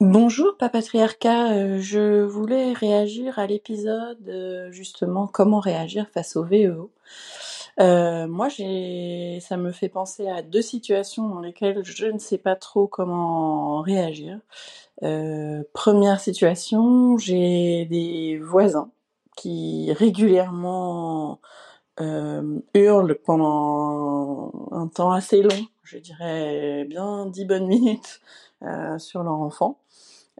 Bonjour Papatriarcat, euh, je voulais réagir à l'épisode euh, justement comment réagir face au VEO. Euh, moi, j'ai, ça me fait penser à deux situations dans lesquelles je ne sais pas trop comment réagir. Première situation, j'ai des voisins qui régulièrement hurlent pendant un temps assez long, je dirais bien dix bonnes minutes, sur leur enfant.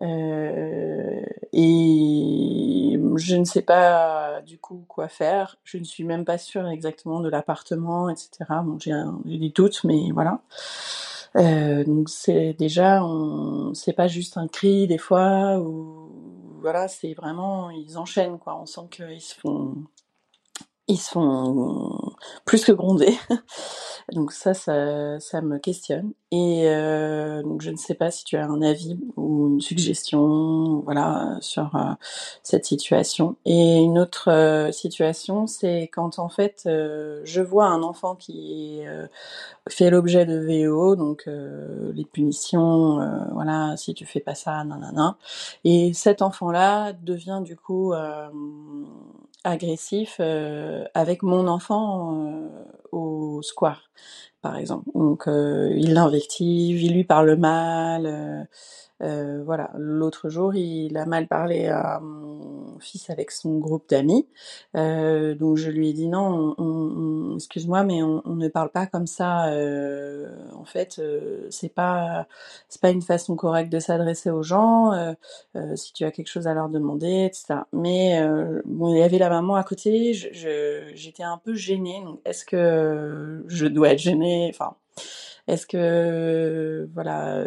Euh, et je ne sais pas du coup quoi faire. Je ne suis même pas sûre exactement de l'appartement, etc. Bon, j'ai des doutes, mais voilà. Euh, donc c'est déjà, c'est pas juste un cri des fois ou voilà, c'est vraiment ils enchaînent quoi. On sent qu'ils se font ils se font plus que gronder. donc ça, ça, ça me questionne. Et euh, je ne sais pas si tu as un avis ou une suggestion, voilà, sur euh, cette situation. Et une autre euh, situation, c'est quand en fait je vois un enfant qui fait l'objet de VO, donc les punitions, voilà, si tu fais pas ça, nanana. Et cet enfant-là devient du coup agressif euh, avec mon enfant euh, au square, par exemple. Donc euh, il l'invective, il lui parle mal, euh, voilà, l'autre jour, il a mal parlé à mon fils avec son groupe d'amis. Euh, donc je lui ai dit non, on, on, excuse-moi, mais on, on, ne parle pas comme ça. Euh, en fait, euh, c'est pas c'est pas une façon correcte de s'adresser aux gens. Euh, euh, si tu as quelque chose à leur demander, etc. Mais bon, il y avait la maman à côté. J'étais un peu gênée. Donc est-ce que je dois être gênée? Enfin, est-ce que voilà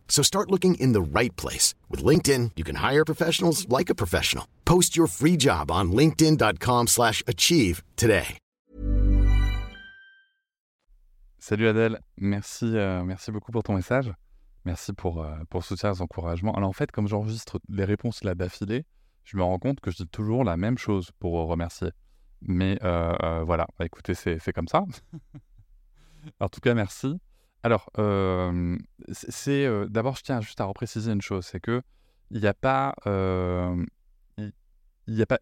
So start looking in the right place. With LinkedIn, you can hire professionals like a professional. Post your free job on linkedin.com slash achieve today. Salut Adèle, merci, euh, merci beaucoup pour ton message. Merci pour, euh, pour et les encouragements. Alors en fait, comme j'enregistre les réponses là d'affilée, je me rends compte que je dis toujours la même chose pour remercier. Mais euh, euh, voilà, écoutez, c'est comme ça. en tout cas, merci. Alors, c'est d'abord, je tiens juste à repréciser une chose, c'est que il n'y a pas,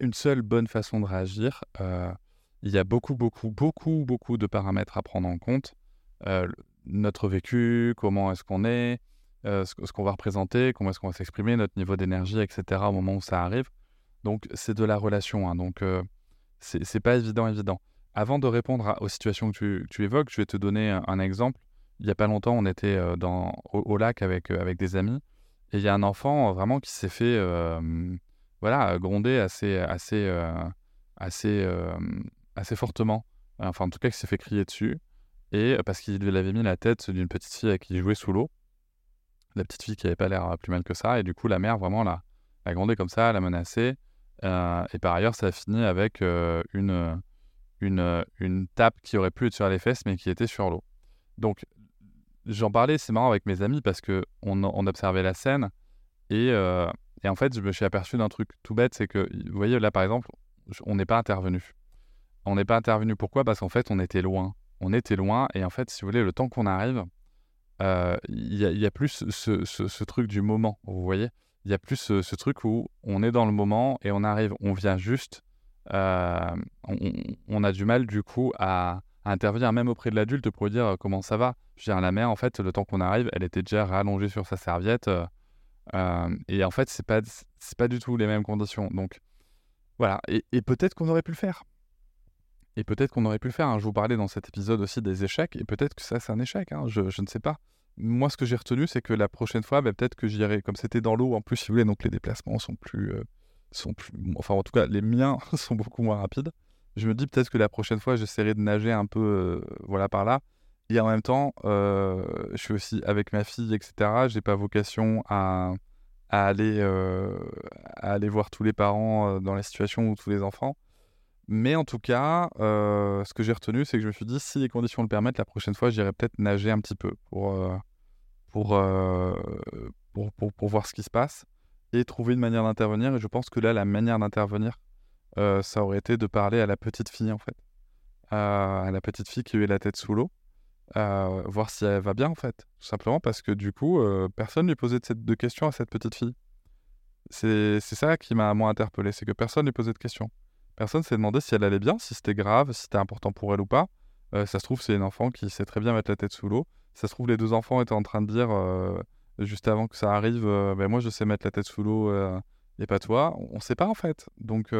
une seule bonne façon de réagir. il y a beaucoup, beaucoup, beaucoup, beaucoup de paramètres à prendre en compte. notre vécu, comment est-ce qu'on est, ce, qu'on va représenter, comment est-ce qu'on va s'exprimer, notre niveau d'énergie, etc. au moment où ça arrive. Donc, c'est de la relation. Hein. Donc, c'est pas évident, évident. Avant de répondre aux situations que tu, évoques, je vais te donner un, exemple. Il n'y a pas longtemps, on était euh, dans, au, lac avec, euh, avec des amis et il y a un enfant euh, vraiment qui s'est fait voilà, gronder assez, assez, assez, assez fortement. Enfin, en tout cas, qui s'est fait crier dessus. et parce qu'il avait mis la tête d'une petite fille qui jouait sous l'eau. La petite fille qui avait pas l'air plus mal que ça, et du coup, la mère vraiment l'a, l'a grondé comme ça, l'a menacé. et par ailleurs, ça a fini avec une, une, une tape qui aurait pu être sur les fesses, mais qui était sur l'eau. Donc, j'en parlais, c'est marrant avec mes amis parce que on, observait la scène et, et en fait, je me suis aperçu d'un truc tout bête, c'est que, vous voyez, là, par exemple, on n'est pas intervenu. On n'est pas intervenu. Pourquoi? Parce qu'en fait, on était loin. On était loin, et en fait, si vous voulez, le temps qu'on arrive, il y, a plus ce, truc du moment, vous voyez? Il y a plus ce, truc où on est dans le moment et on arrive, on vient juste. On, a du mal, du coup, à, intervenir même auprès de l'adulte pour dire comment ça va. Je veux dire, la mère, en fait, le temps qu'on arrive, elle était déjà rallongée sur sa serviette. et en fait, c'est pas, pas du tout les mêmes conditions. Donc, voilà. Et, peut-être qu'on aurait pu le faire. Et peut-être qu'on aurait pu le faire. Hein. Je vous parlais dans cet épisode aussi des échecs, et peut-être que ça, c'est un échec. Hein. Je, ne sais pas. Moi, ce que j'ai retenu, c'est que la prochaine fois, bah, peut-être que j'irai, comme c'était dans l'eau, en plus, si vous voulez, donc les déplacements sont plus, sont plus. Enfin, en tout cas, les miens sont beaucoup moins rapides. Je me dis peut-être que la prochaine fois, j'essaierai de nager un peu, voilà, par là. Et en même temps, je suis aussi avec ma fille, etc. J'ai pas vocation à à aller, euh, à aller voir tous les parents euh, dans la situation ou tous les enfants. Mais en tout cas, euh, ce que j'ai retenu, c'est que je me suis dit, si les conditions le permettent, la prochaine fois, j'irai peut-être nager un petit peu pour, voir ce qui se passe et trouver une manière d'intervenir. Et je pense que là, la manière d'intervenir, ça aurait été de parler à la petite fille, en fait. à la petite fille qui a eu la tête sous l'eau voir si elle va bien en fait. Tout simplement parce que du coup, personne lui posait de, de, questions à cette petite fille. C'est ça qui m'a moins interpellé, c'est que personne lui posait de questions. Personne s'est demandé si elle allait bien, si c'était grave, si c'était important pour elle ou pas. ça se trouve, c'est une enfant qui sait très bien mettre la tête sous l'eau. Ça se trouve, les deux enfants étaient en train de dire, juste avant que ça arrive, ben moi je sais mettre la tête sous l'eau et pas toi. On ne sait pas en fait. Donc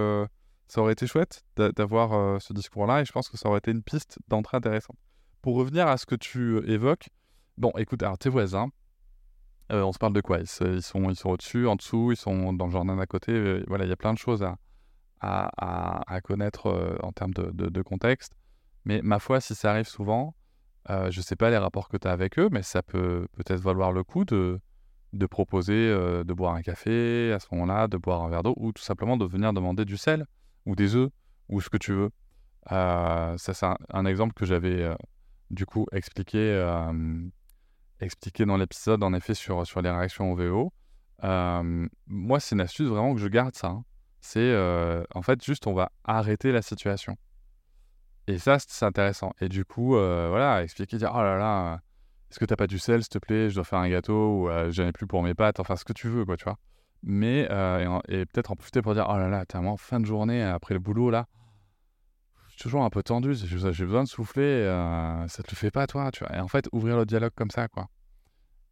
ça aurait été chouette d'avoir ce discours-là et je pense que ça aurait été une piste d'entrée intéressante pour revenir à ce que tu euh, évoques, bon, écoute, alors tes voisins, euh, on se parle de quoi? Ils, sont, ils sont au-dessus, en dessous, ils sont dans le jardin d'à côté. Euh, voilà, il y a plein de choses à, connaître en termes de, contexte. Mais ma foi, si ça arrive souvent, je ne sais pas les rapports que tu as avec eux, mais ça peut peut-être valoir le coup de proposer de boire un café à ce moment-là, de boire un verre d'eau, ou tout simplement de venir demander du sel, ou des œufs, ou ce que tu veux. ça, c'est un, exemple que j'avais du coup, expliquer, euh, expliquer dans l'épisode, en effet, sur, sur les réactions au VO. Euh, moi, c'est une astuce vraiment que je garde ça. Hein. C'est euh, en fait juste on va arrêter la situation. Et ça, c'est intéressant. Et du coup, voilà, expliquer, dire oh là là, est-ce que t'as pas du sel, s'il te plaît, je dois faire un gâteau, ou j'en ai plus pour mes pâtes, enfin ce que tu veux, quoi, tu vois. Mais, et, peut-être en profiter pour dire oh là là, t'es vraiment fin de journée après le boulot là, toujours un peu tendu, j'ai besoin de souffler, euh, ça te le fait pas toi, tu vois. Et en fait, ouvrir le dialogue comme ça, quoi.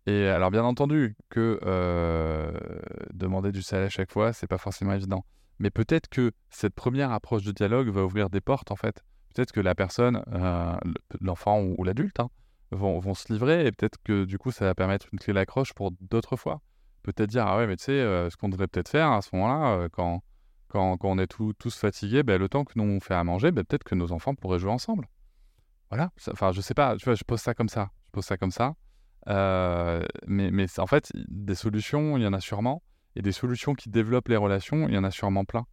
Et alors, bien entendu, que euh, demander du salaire chaque fois, c'est pas forcément évident. Mais peut-être que cette première approche de dialogue va ouvrir des portes, en fait. Peut-être que la personne, euh, l'enfant ou, l'adulte, hein, vont, vont, se livrer et peut-être que du coup, ça va permettre une clé d'accroche pour d'autres fois. Peut-être dire, ah ouais, mais tu sais, ce qu'on devrait peut-être faire à ce moment-là, quand quand, on est tous fatigués, ben, le temps que nous on fait à manger, ben, peut-être que nos enfants pourraient jouer ensemble. Voilà. Enfin, je sais pas, tu vois, je pose ça comme ça. Je pose ça comme ça. Euh, mais, mais en fait, des solutions, il y en a sûrement. Et des solutions qui développent les relations, il y en a sûrement plein.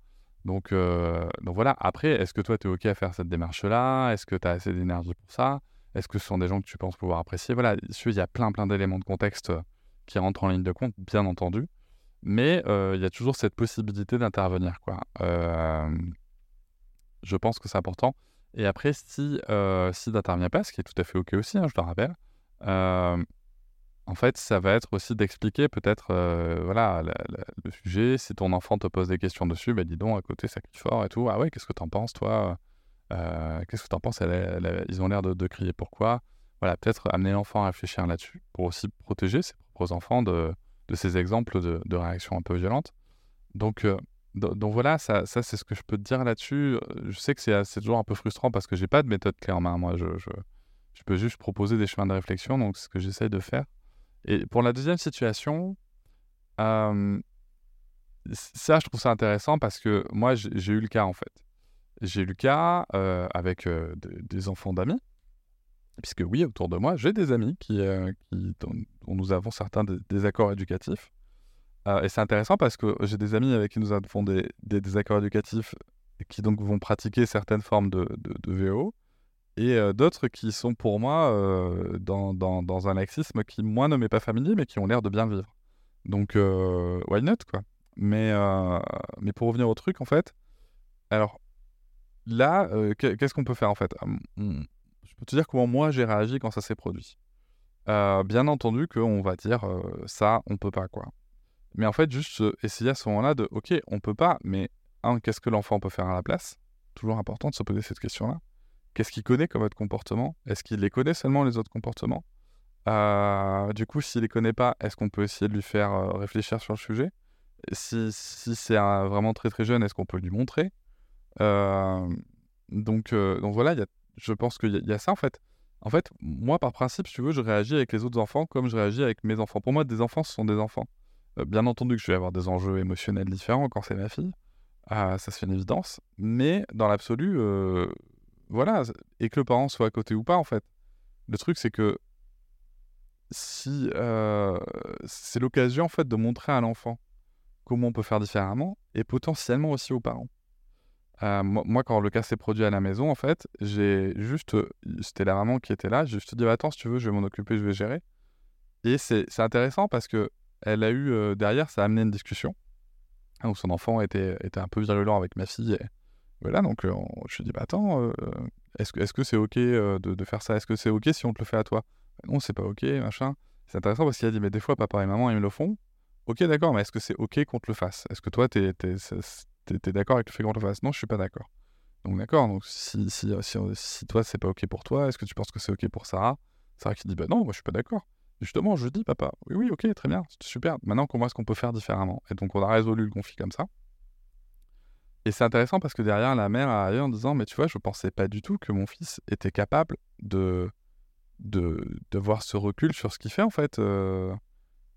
Donc, euh, donc voilà. Après, est-ce que toi, tu es OK à faire cette démarche-là? Est-ce que tu as assez d'énergie pour ça? Est-ce que ce sont des gens que tu penses pouvoir apprécier? Voilà, il y a plein, plein d'éléments de contexte qui rentrent en ligne de compte, bien entendu mais il y a toujours cette possibilité d'intervenir. quoi. je pense que c'est important. Et après, si, si n'intervient pas, ce qui est tout à fait OK aussi, hein, je le rappelle, en fait, ça va être aussi d'expliquer peut-être voilà, le sujet. Si ton enfant te pose des questions dessus, ben dis donc, à côté, ça crie fort et tout. Ah ouais, qu'est-ce que t'en penses, toi? Qu'est-ce que t'en penses? Ils ont l'air de, de, crier pourquoi? Voilà, peut-être amener l'enfant à réfléchir là-dessus pour aussi protéger ses propres enfants de, ces exemples de, réactions un peu violentes. Donc, euh, donc voilà, ça, ça c'est ce que je peux te dire là-dessus. Euh, je sais que c'est toujours un peu frustrant parce que j'ai pas de méthode clé en main. Moi, je, je, peux juste proposer des chemins de réflexion, donc c'est ce que j'essaye de faire. Et pour la deuxième situation, euh, ça, je trouve ça intéressant parce que moi, j'ai eu le cas en fait. J'ai eu le cas avec des enfants d'amis Puisque oui, autour de moi, j'ai des amis qui, euh, dont, nous avons certains dé- désaccords éducatifs. Euh, et c'est intéressant parce que j'ai des amis avec qui nous avons des, désaccords éducatifs et qui donc vont pratiquer certaines formes de, de, VO. Et euh, d'autres qui sont pour moi euh, dans, dans, un laxisme qui, moi, ne m'est pas familier, mais qui ont l'air de bien vivre. Donc, why not, quoi? Mais, mais pour revenir au truc, en fait, alors là, qu'est- qu'est-ce qu'on peut faire, en fait? Hum, hum, Je peux te dire comment moi j'ai réagi quand ça s'est produit. Euh, bien entendu qu'on va dire euh, ça, on peut pas, quoi. Mais en fait, juste euh, essayer à ce moment-là de, ok, on peut pas, mais un, qu'est-ce que l'enfant peut faire à la place? Toujours important de se poser cette question-là. Qu'est-ce qu'il connaît comme autre comportement? Est-ce qu'il les connaît seulement les autres comportements? Du coup, s'il les connaît pas, est-ce qu'on peut essayer de lui faire réfléchir sur le sujet? Si, si c'est vraiment très très jeune, est-ce qu'on peut lui montrer? Donc, donc voilà, il y a- je pense qu'il y, a- ça en fait. En fait, moi par principe, si tu veux, je réagis avec les autres enfants comme je réagis avec mes enfants. Pour moi, des enfants, ce sont des enfants. Euh, bien entendu que je vais avoir des enjeux émotionnels différents quand c'est ma fille. Ah, ça, c'est une évidence. Mais dans l'absolu, euh, voilà, et que le parent soit à côté ou pas, en fait. Le truc, c'est que si euh, c'est l'occasion, en fait, de montrer à l'enfant comment on peut faire différemment, et potentiellement aussi aux parents. Euh, moi, quand le cas s'est produit à la maison, en fait, j'ai juste, euh, c'était la maman qui était là, j'ai juste dit, attends, si tu veux, je vais m'en occuper, je vais gérer. Et c'est c'est intéressant parce que elle a eu, euh, derrière, ça a amené une discussion hein, où son enfant était, était un peu virulent avec ma fille. Voilà, donc euh, je lui dit, bah attends, est-ce que est-ce que c'est OK de, de faire ça? Est-ce que c'est OK si on te le fait à toi? Bah Non, c'est pas OK, machin. C'est intéressant parce qu'il a dit, mais des fois, papa et maman, ils me le font. OK, d'accord, mais est-ce que c'est OK qu'on te le fasse? Est-ce que toi, t'es t'es, t'es d'accord avec le fait qu'on le fasse? Non, je suis pas d'accord. Donc d'accord, donc si, si, si, si toi, c'est pas OK pour toi, est-ce que tu penses que c'est OK pour Sarah? Sarah qui dit, bah non, moi, je suis pas d'accord. Justement, je dis, papa, oui, oui, ok, très bien, super. Maintenant, comment est-ce qu'on peut faire différemment? Et donc, on a résolu le conflit comme ça. Et c'est intéressant parce que derrière, la mère a arrivé en disant, mais tu vois, je pensais pas du tout que mon fils était capable de, de, de voir ce recul sur ce qu'il fait, en fait. Euh,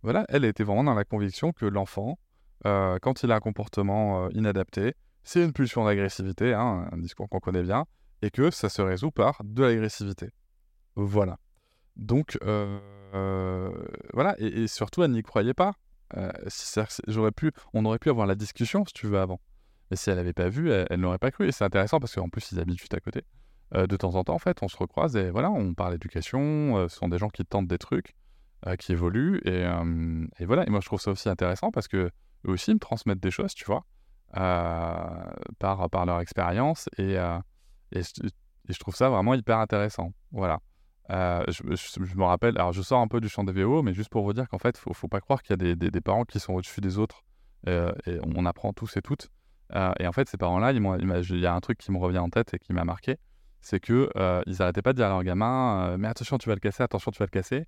voilà, elle était vraiment dans la conviction que l'enfant, euh, quand il a un comportement euh, inadapté, c'est une pulsion d'agressivité, hein, un discours qu'on connaît bien, et que ça se résout par de l'agressivité. Voilà. Donc, euh, voilà, et, surtout, elle n'y croyait pas. J'aurais pu, on aurait pu avoir la discussion, si tu veux, avant. Mais si elle n'avait pas vu, elle, n'aurait pas cru. Et c'est intéressant parce qu'en plus, ils habitent juste à côté. De temps en temps, en fait, on se recroise et voilà, on parle éducation. ce sont des gens qui tentent des trucs, qui évoluent. Et voilà, et moi, je trouve ça aussi intéressant parce que eux aussi me transmettent des choses, tu vois, euh, par, par leur expérience. Et, euh, et, je- trouve ça vraiment hyper intéressant. Voilà. Euh, je, me rappelle, alors je sors un peu du champ des VO, mais juste pour vous dire qu'en fait, faut, faut pas croire qu'il y a des, des- parents qui sont au-dessus des autres. et on apprend tous et toutes. Et en fait, ces parents-là, il y a un truc qui me revient en tête et qui m'a marqué, c'est que ils arrêtaient pas de dire à leur gamin, mais attention, tu vas le casser, attention, tu vas le casser.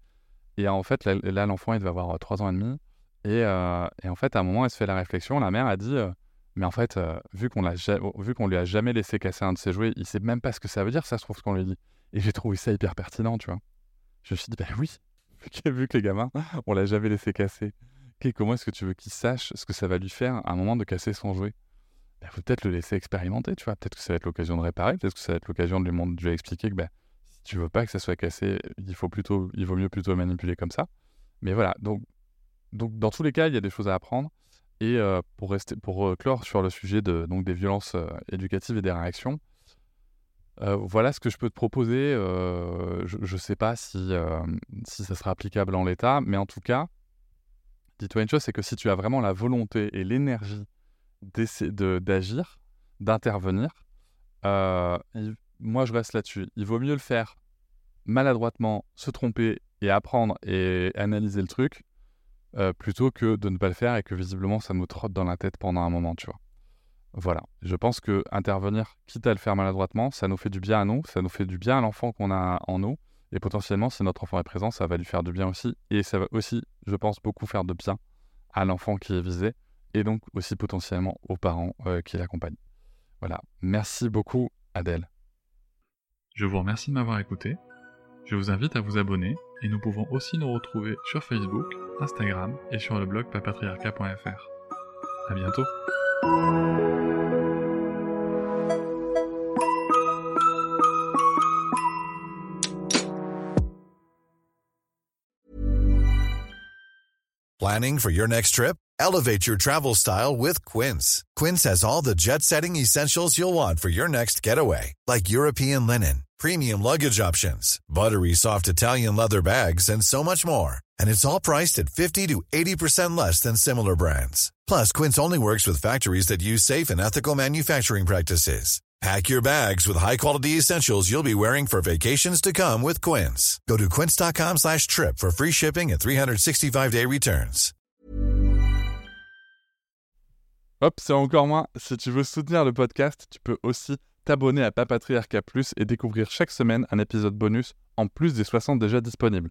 Et en fait, là, l'enfant, il devait avoir 3 ans et demi. Et, euh, et en fait, à un moment, elle se fait la réflexion. La mère a dit, euh, mais en fait, euh, vu qu'on qu'on lui a jamais laissé casser un de ses jouets, il sait même pas ce que ça veut dire. Ça se trouve ce qu'on lui dit. Et j'ai trouvé ça hyper pertinent, tu vois. Je me suis dit, bah oui, vu que, les gamins, on l'a jamais laissé casser. Ok, comment est-ce que tu veux qu'il sache ce que ça va lui faire à un moment de casser son jouet? Il faut peut-être le laisser expérimenter, tu vois. Peut-être que ça va être l'occasion de réparer, peut-être que ça va être l'occasion de lui, expliquer que bah, si tu veux pas que ça soit cassé, il, faut plutôt, il vaut mieux plutôt le manipuler comme ça. Mais voilà, donc, donc dans tous les cas, il y a des choses à apprendre. Et euh, pour, rester, pour euh, clore sur le sujet de, donc, des violences euh, éducatives et des réactions, voilà ce que je peux te proposer. je ne sais pas si, si ça sera applicable en l'état, mais en tout cas, dis-toi une chose, c'est que si tu as vraiment la volonté et l'énergie d'agir, d'intervenir, moi je reste là-dessus. Il vaut mieux le faire maladroitement, se tromper et apprendre et analyser le truc, euh, plutôt que de ne pas le faire et que visiblement ça nous trotte dans la tête pendant un moment, tu vois. Voilà, je pense que intervenir, quitte à le faire maladroitement, ça nous fait du bien à nous, ça nous fait du bien à l'enfant qu'on a en nous, et potentiellement, si notre enfant est présent, ça va lui faire du bien aussi, et ça va aussi, je pense, beaucoup faire de bien à l'enfant qui est visé, et donc aussi potentiellement aux parents euh, qui l'accompagnent. Voilà, merci beaucoup Adèle. Je vous remercie de m'avoir écouté. Je vous invite à vous abonner et nous pouvons aussi nous retrouver sur Facebook, Instagram et sur le blog papatriarca.fr. À bientôt. Planning for your next trip? Elevate your travel style with Quince. Quince has all the jet-setting essentials you'll want for your next getaway, like European linen, premium luggage options, buttery soft Italian leather bags, and so much more And it's all priced at 50 to 80% less than similar brands. Plus, Quince only works with factories that use safe and ethical manufacturing practices. Pack your bags with high-quality essentials you'll be wearing for vacations to come with Quince. Go to quince.com slash trip for free shipping and 365-day returns. Hop, c'est encore moins. Si tu veux soutenir le podcast, tu peux aussi t'abonner à Papatriarca Plus et découvrir chaque semaine un épisode bonus en plus des 60 déjà disponibles.